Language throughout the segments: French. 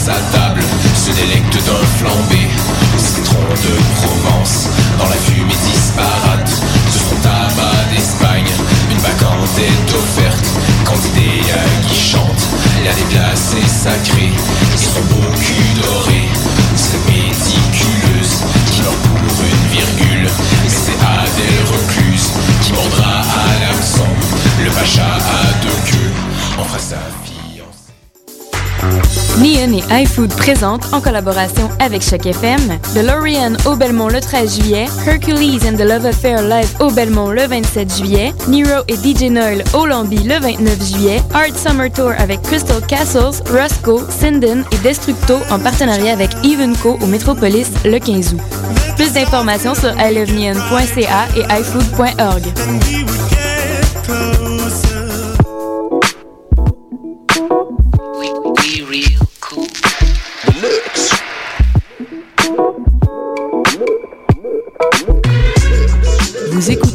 sa table se délecte d'un flambé. iFood présentent, en collaboration avec Choc FM, DeLorean au Belmont le 13 juillet, Hercules and the Love Affair live au Belmont le 27 juillet, Nero et DJ Noel au Lambi le 29 juillet, Art Summer Tour avec Crystal Castles, Roscoe, Sinden et Destructo en partenariat avec Evenco au Metropolis le 15 août. Plus d'informations sur iloveneon.ca et iFood.org.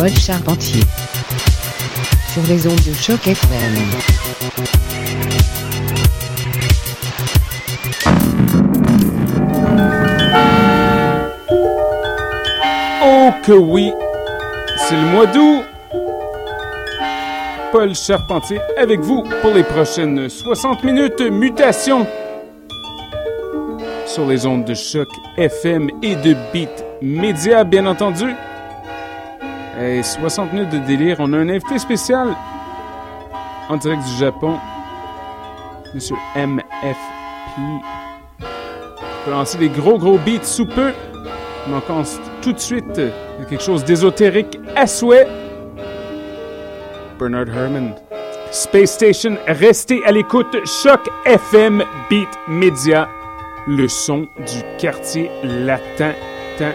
Paul Charpentier sur les ondes de choc FM. Oh que oui! C'est le mois d'août! Paul Charpentier avec vous pour les prochaines 60 minutes mutation sur les ondes de choc FM et de Beat Média, bien entendu. Et 60 minutes de délire. On a un invité spécial en direct du Japon, Monsieur MFP. On peut lancer des gros gros beats sous peu. On commence tout de suite quelque chose d'ésotérique à souhait. Bernard Herrmann. Space Station, restez à l'écoute. Choc FM Beat Media. Le son du quartier latin. Tan,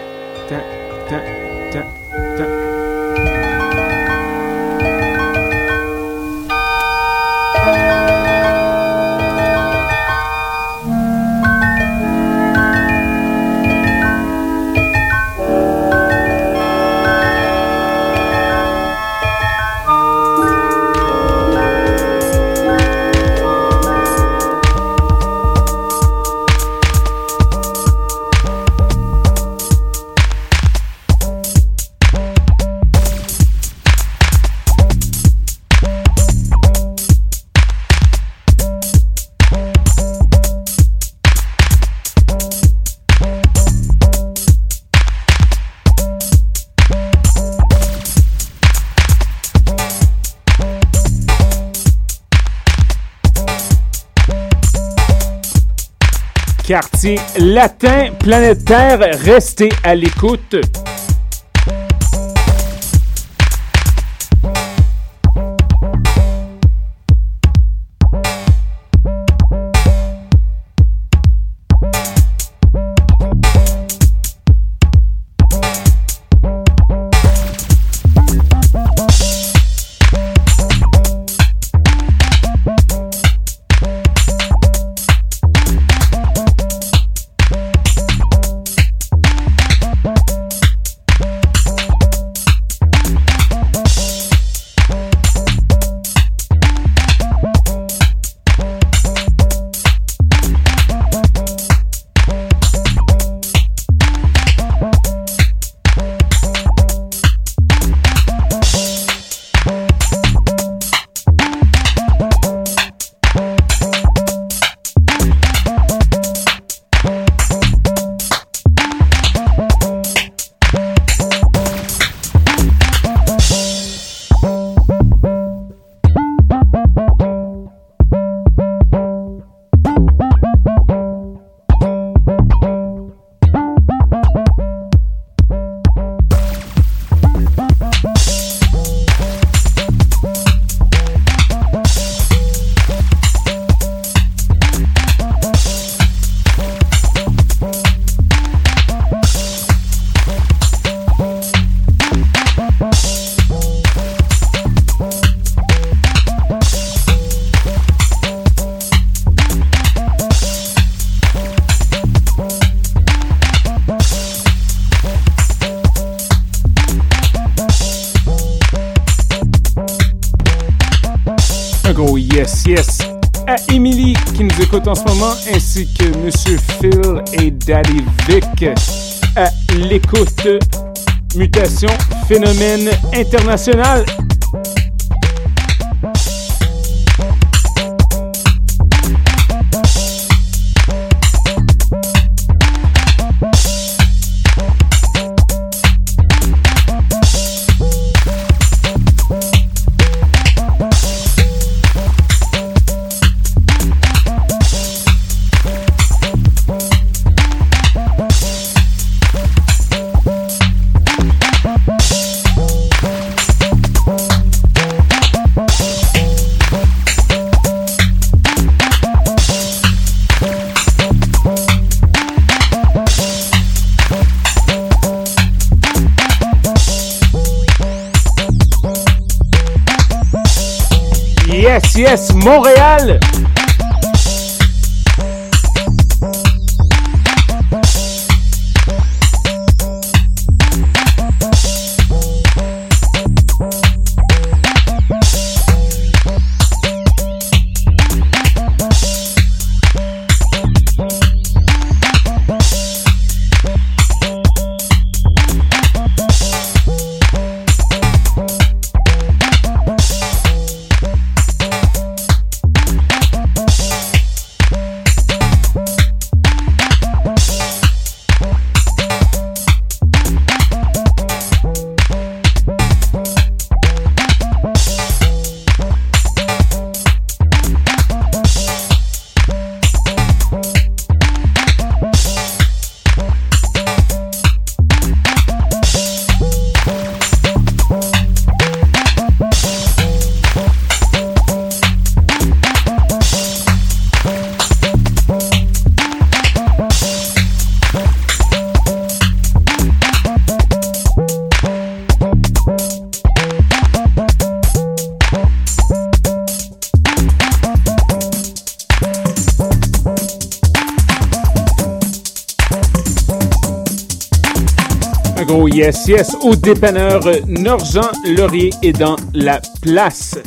latin planétaire, restez à l'écoute. Ainsi que Monsieur Phil et Daddy Vic à l'écoute. Mutation, phénomène international. Montréal. Yes, yes, au dépanneur Norjean Laurier est dans la place.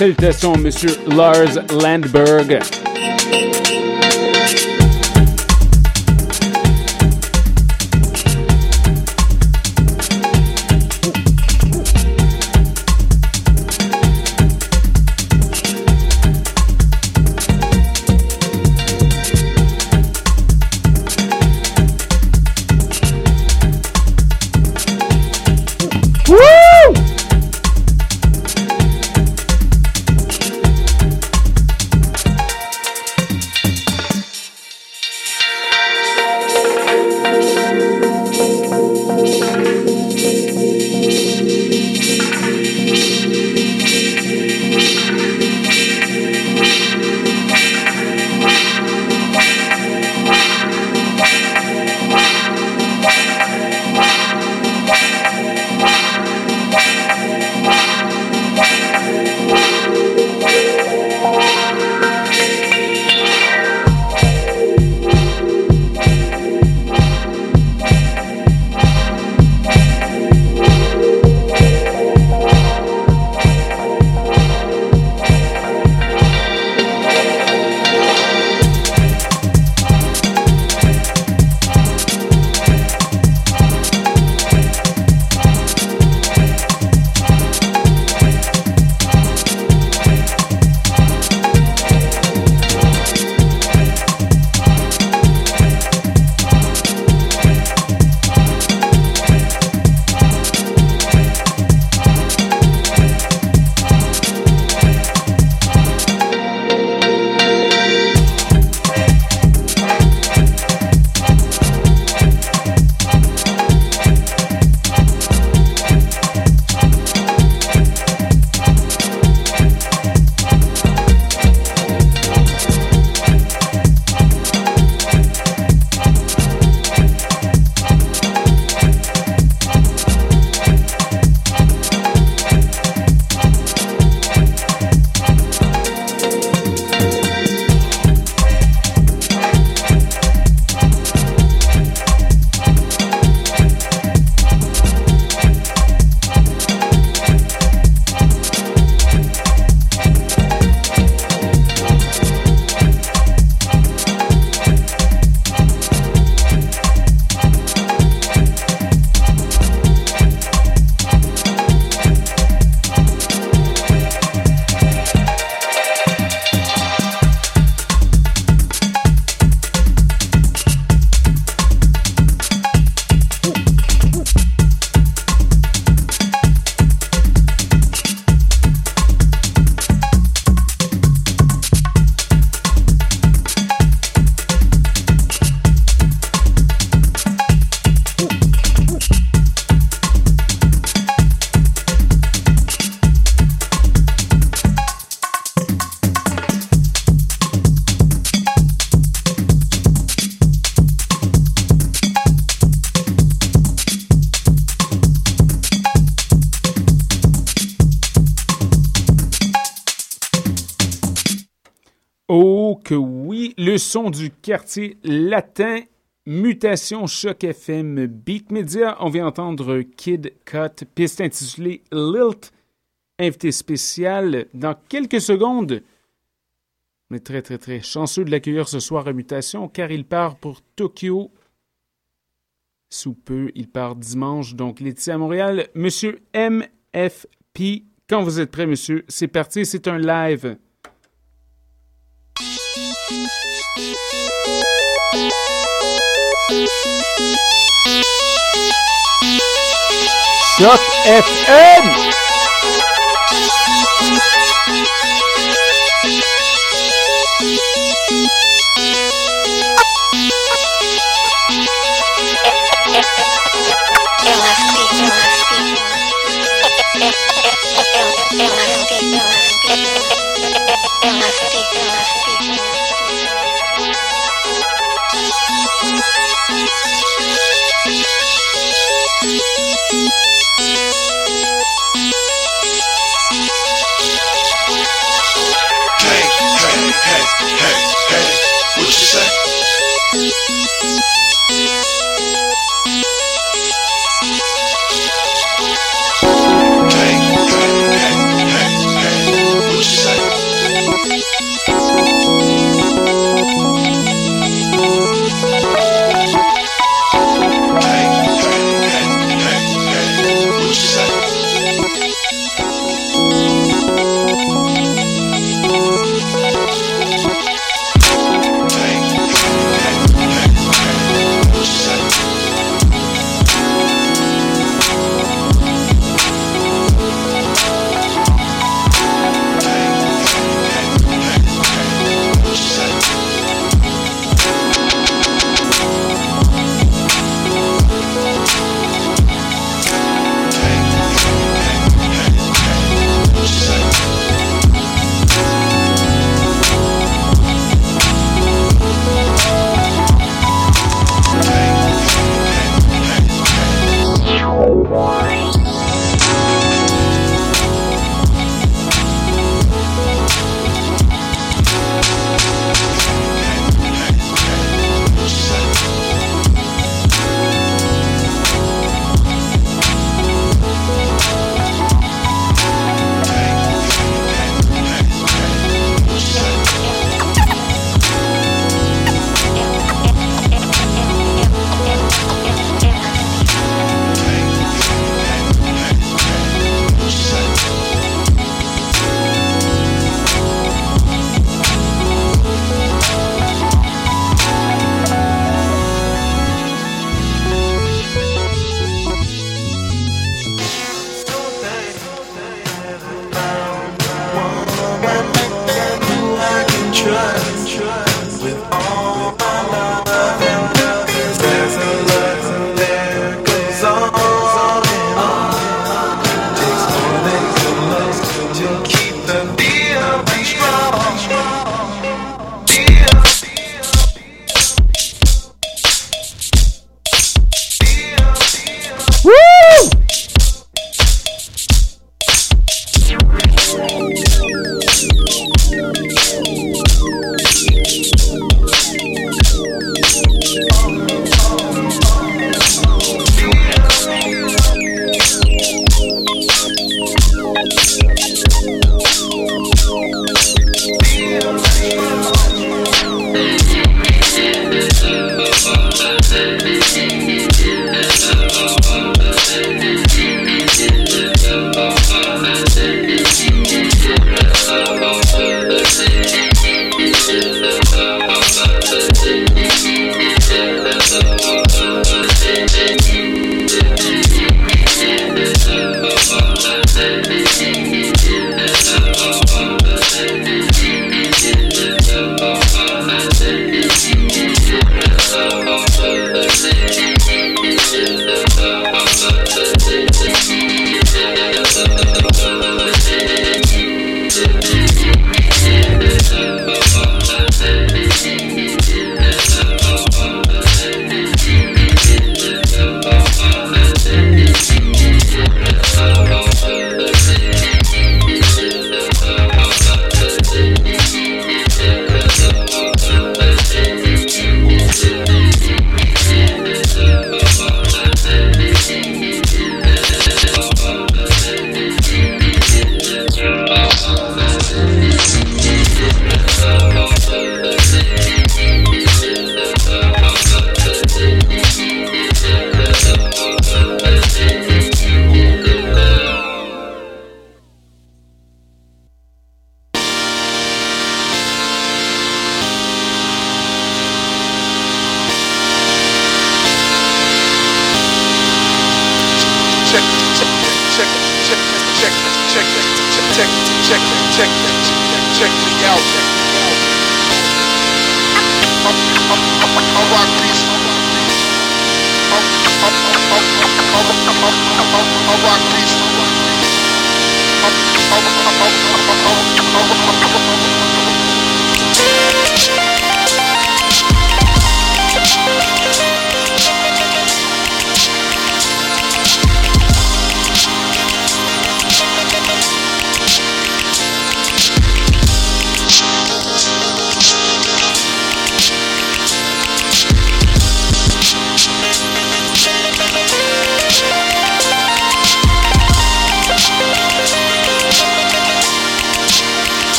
Salutations, Monsieur Lars Landberg. Du quartier latin, mutation choc FM, Beat Media. On vient entendre Kid Cut, piste intitulée Lilt, invité spécial dans quelques secondes. On est très très très chanceux de l'accueillir ce soir à Mutation car il part pour Tokyo. Sous peu, il part dimanche, donc l'été à Montréal. Monsieur MFP, quand vous êtes prêt, monsieur, c'est parti, c'est un live. Choc FM!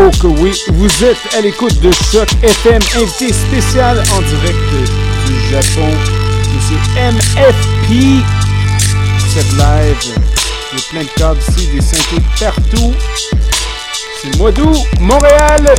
Vous êtes à l'écoute de Choc FM, invité spécial en direct du Japon, Monsieur MFP. Cette live, il y a plein de câbles ici, des synthés partout. C'est le mois d'août, Montréal,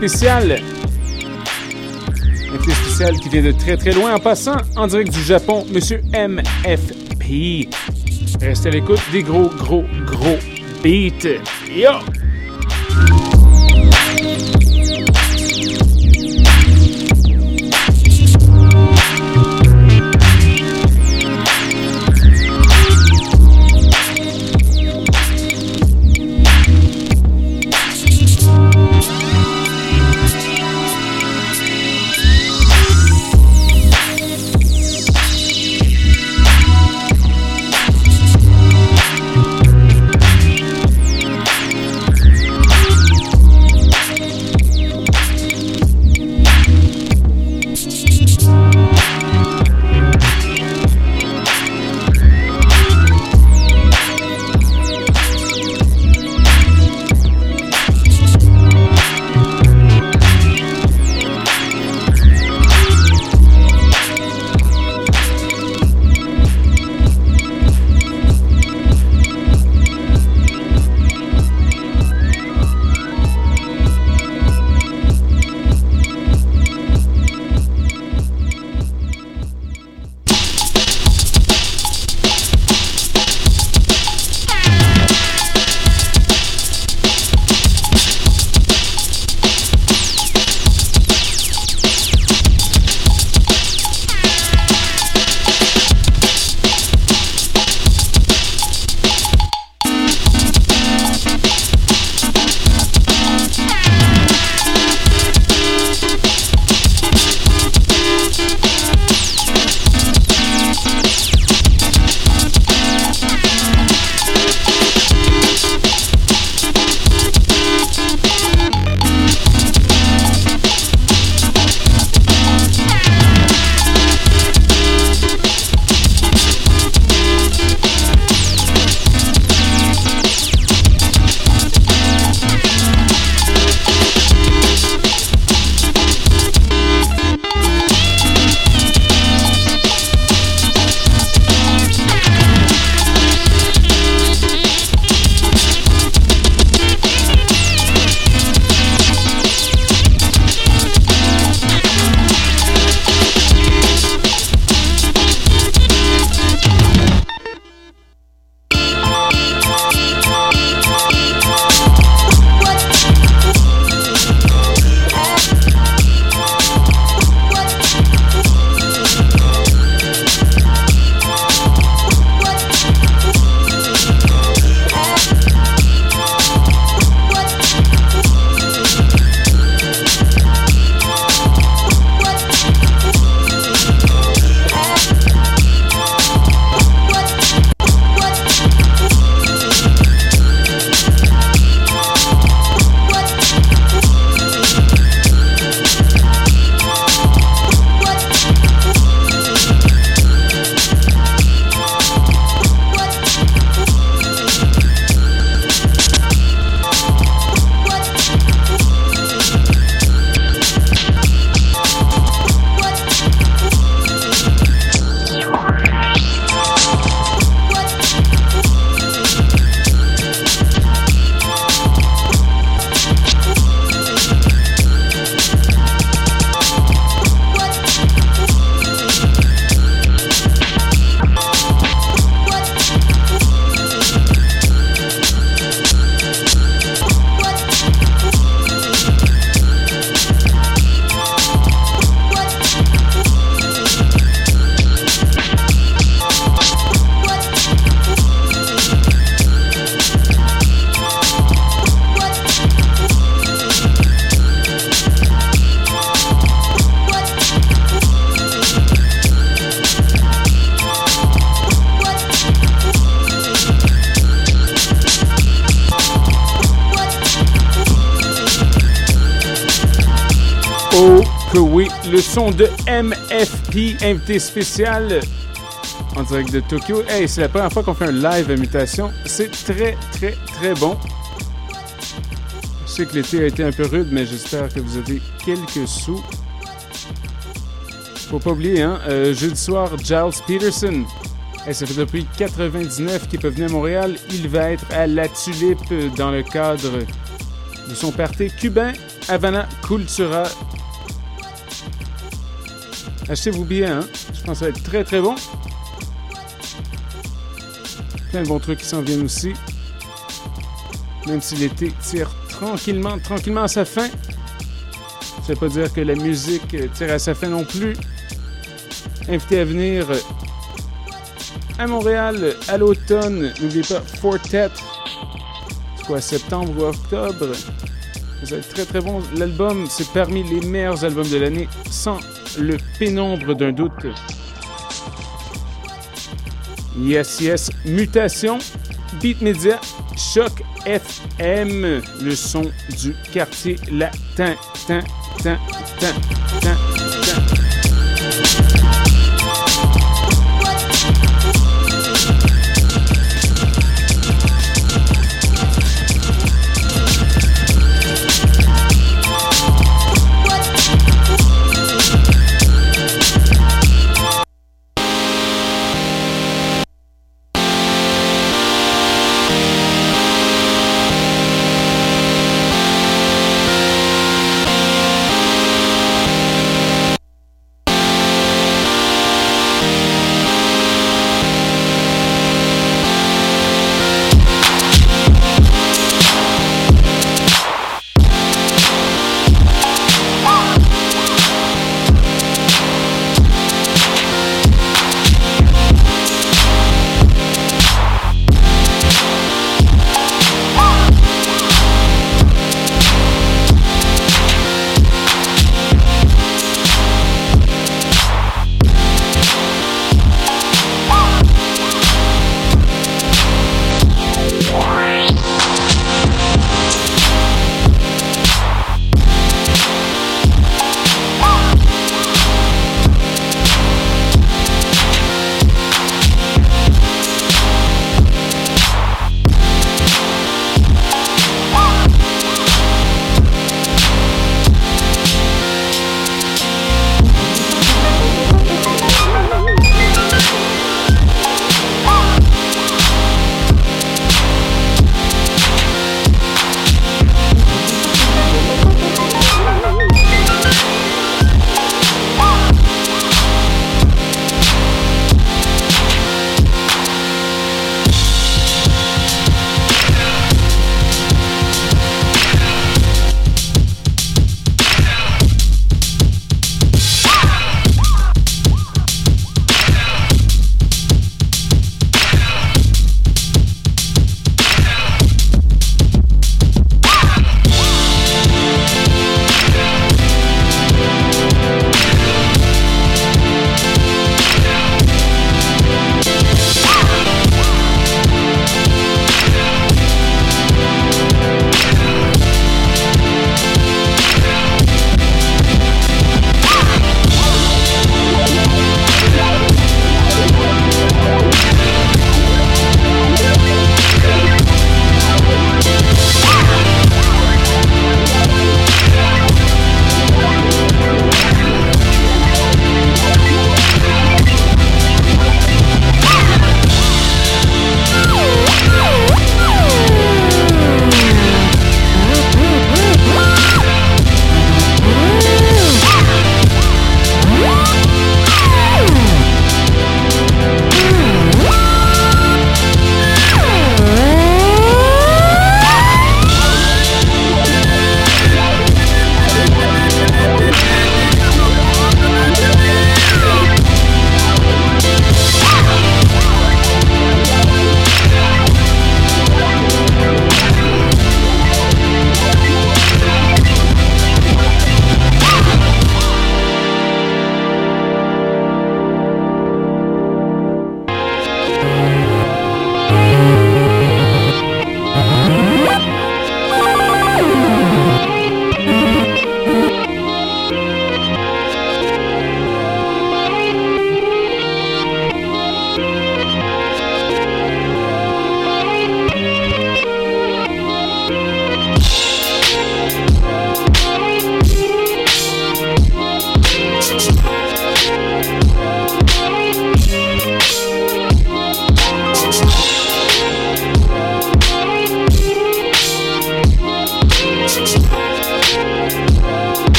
spécial. Invité spécial qui vient de très très loin en passant en direct du Japon, Monsieur MFP. Restez à l'écoute des gros gros gros beats. Yo! De MFP, invité spécial en direct de Tokyo. Hey, c'est la première fois qu'on fait un live à mutation. C'est très, très, très bon. Je sais que l'été a été un peu rude, mais j'espère que vous avez quelques sous. Faut pas oublier, hein, euh, jeudi soir, Giles Peterson Et ça fait depuis 99 qu'il peut venir à Montréal. Il va être à La Tulipe dans le cadre de son party cubain Havana Cultura. Achetez-vous bien, hein? Je pense que ça va être très très bon. Plein de bons trucs qui s'en viennent aussi. Même si l'été tire tranquillement, tranquillement à sa fin. Ça veut pas dire que la musique tire à sa fin non plus. Invité à venir à Montréal à l'automne. N'oubliez pas Fortet. C'est quoi, septembre ou octobre? Ça va être très très bon. L'album, c'est parmi les meilleurs albums de l'année, sans le pénombre d'un doute. Yes, yes, Mutation, Beat Media, Choc FM, le son du quartier latin. Tin, tin, tin, tin, tin.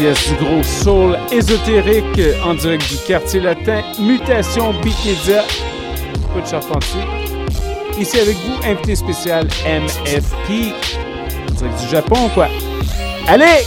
Du gros soul ésotérique en direct du quartier latin, Mutation Beat Media, de Charpentier. Ici avec vous, invité spécial MFP, en direct du Japon, quoi. Allez!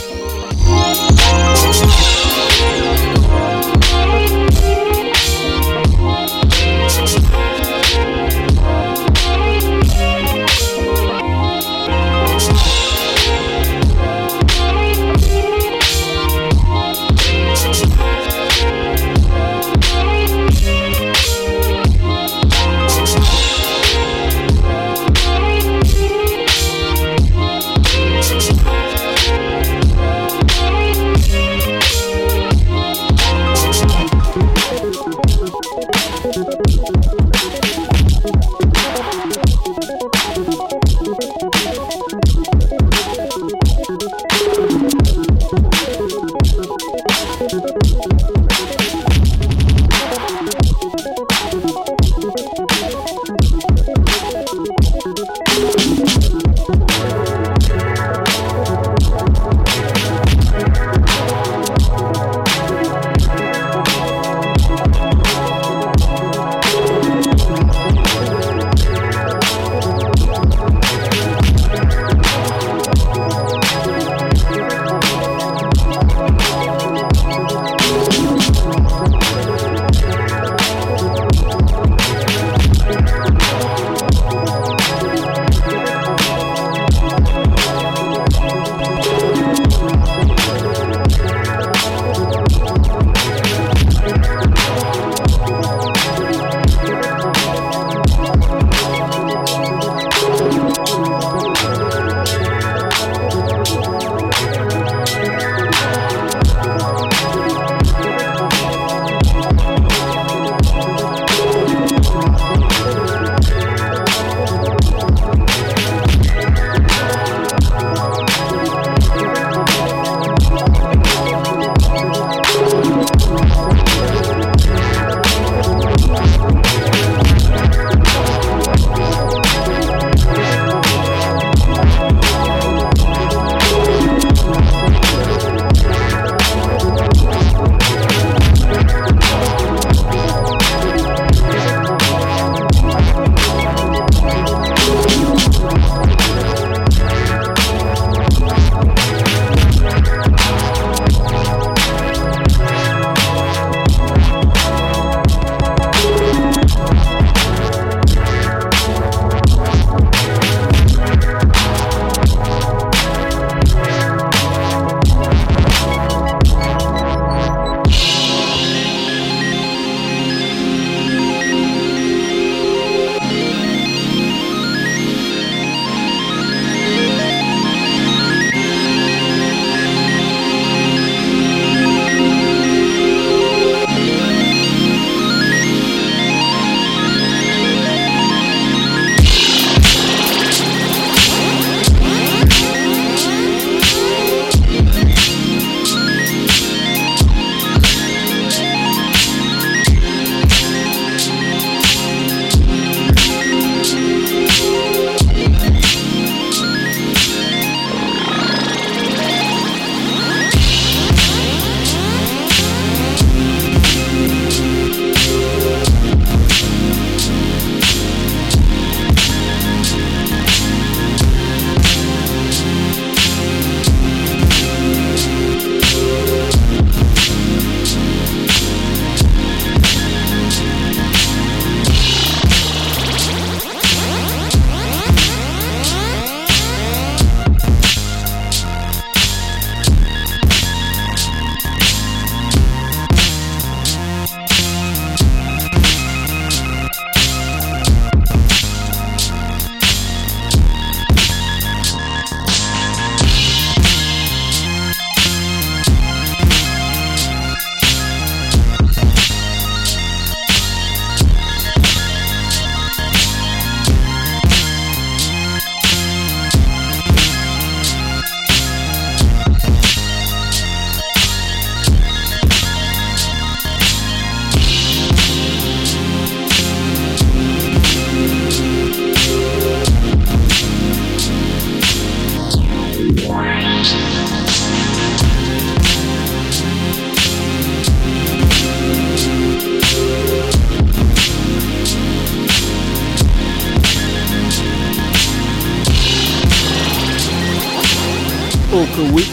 Oh que oui.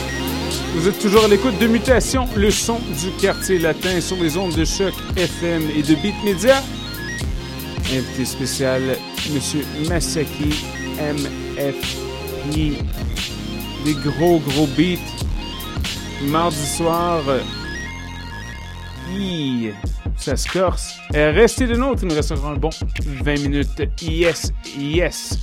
Vous êtes toujours à l'écoute de Mutation, le son du quartier latin sur les ondes de choc FM et de Beat Media. Invité spécial, Monsieur Masaki MFI. Des gros gros beats. Mardi soir. ça se corse. restez de nôtres, il nous reste encore un bon 20 minutes. Yes, yes.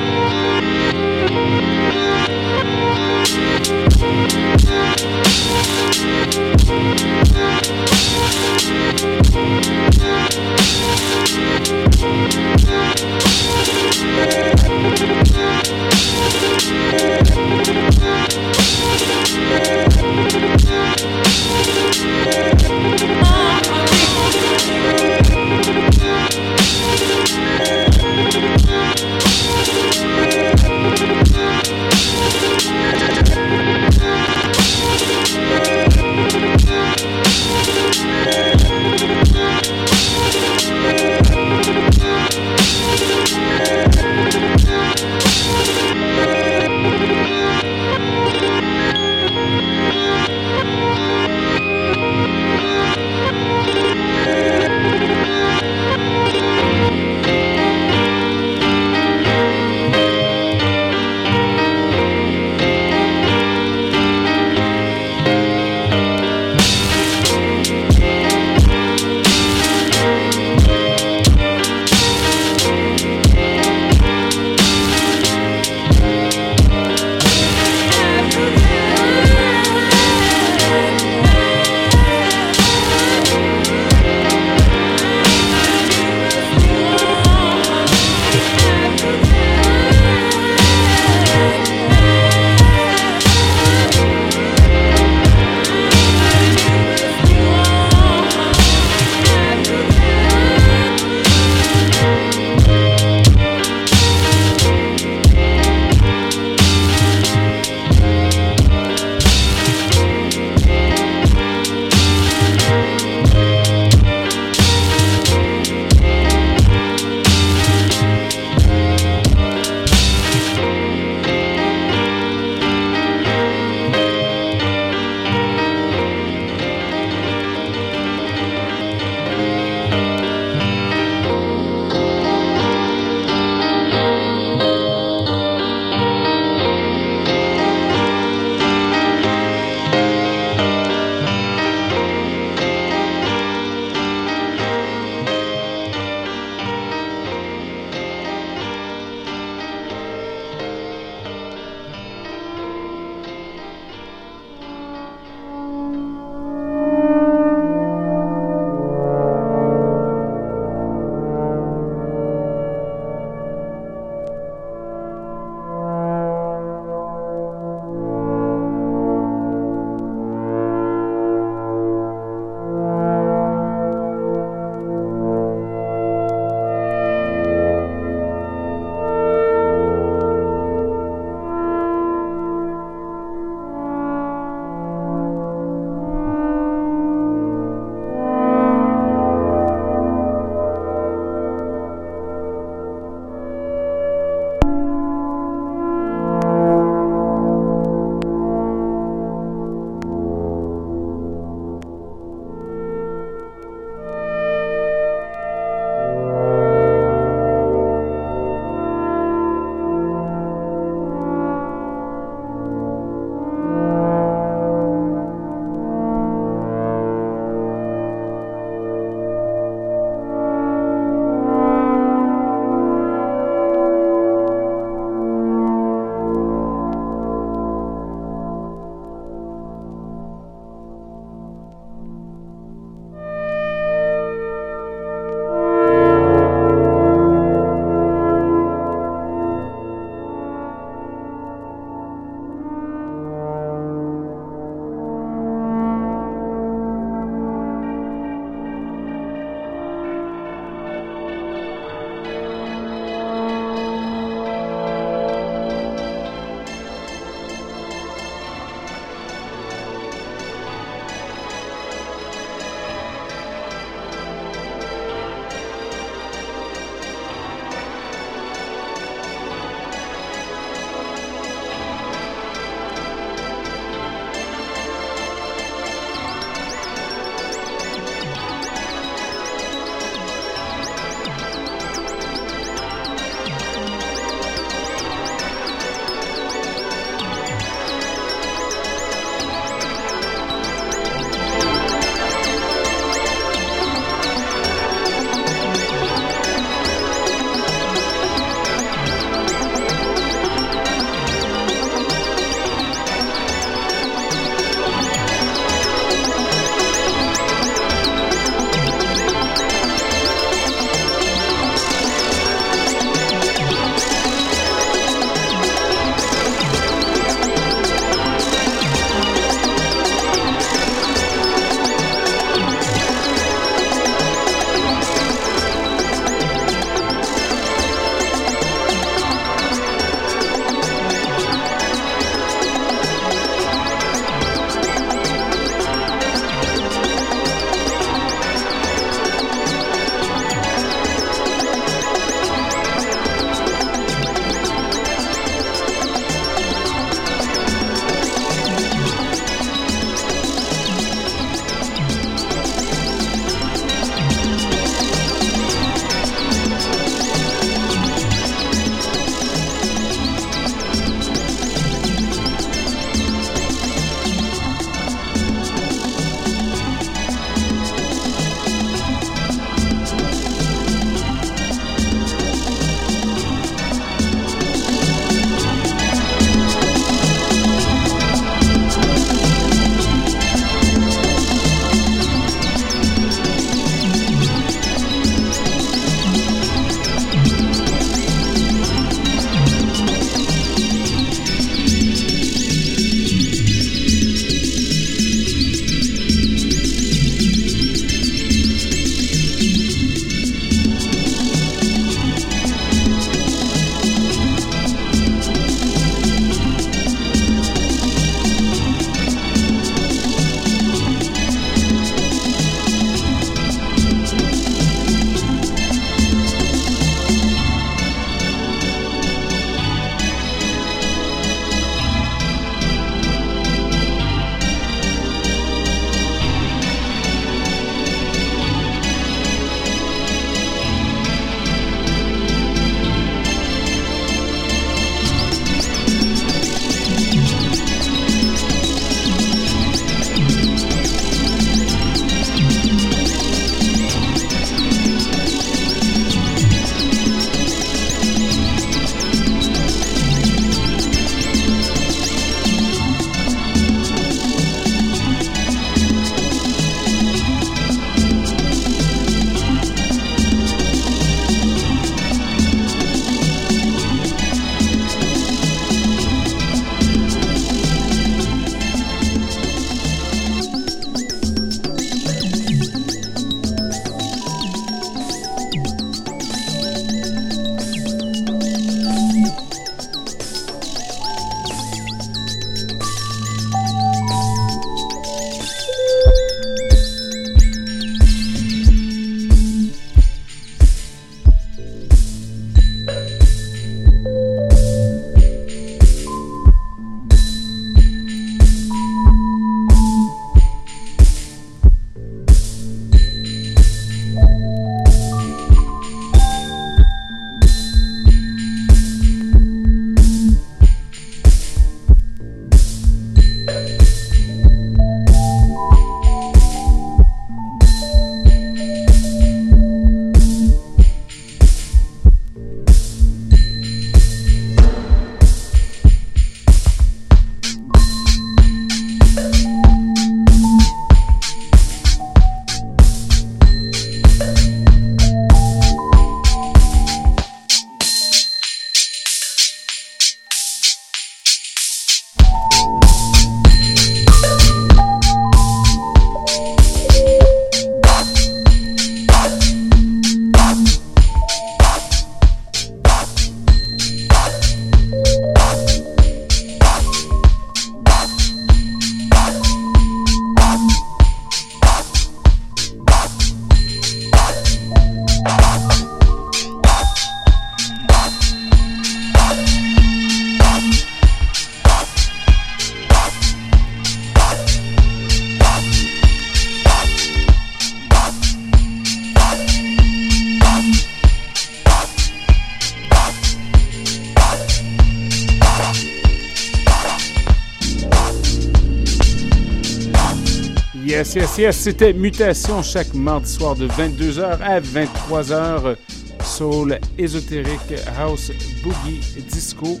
Yes, yes, yes, c'était Mutation chaque mardi soir de 22h à 23h. Soul, ésotérique, house, boogie, disco.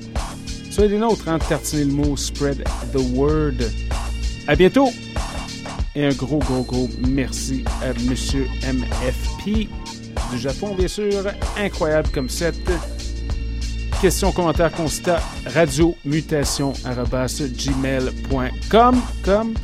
Soyez des nôtres, hein, tartiner le mot, spread the word. À bientôt! Et un gros, gros, gros merci à Monsieur MFP du Japon, bien sûr. Incroyable comme cette Questions, commentaires, constats, radio mutation gmail.com comme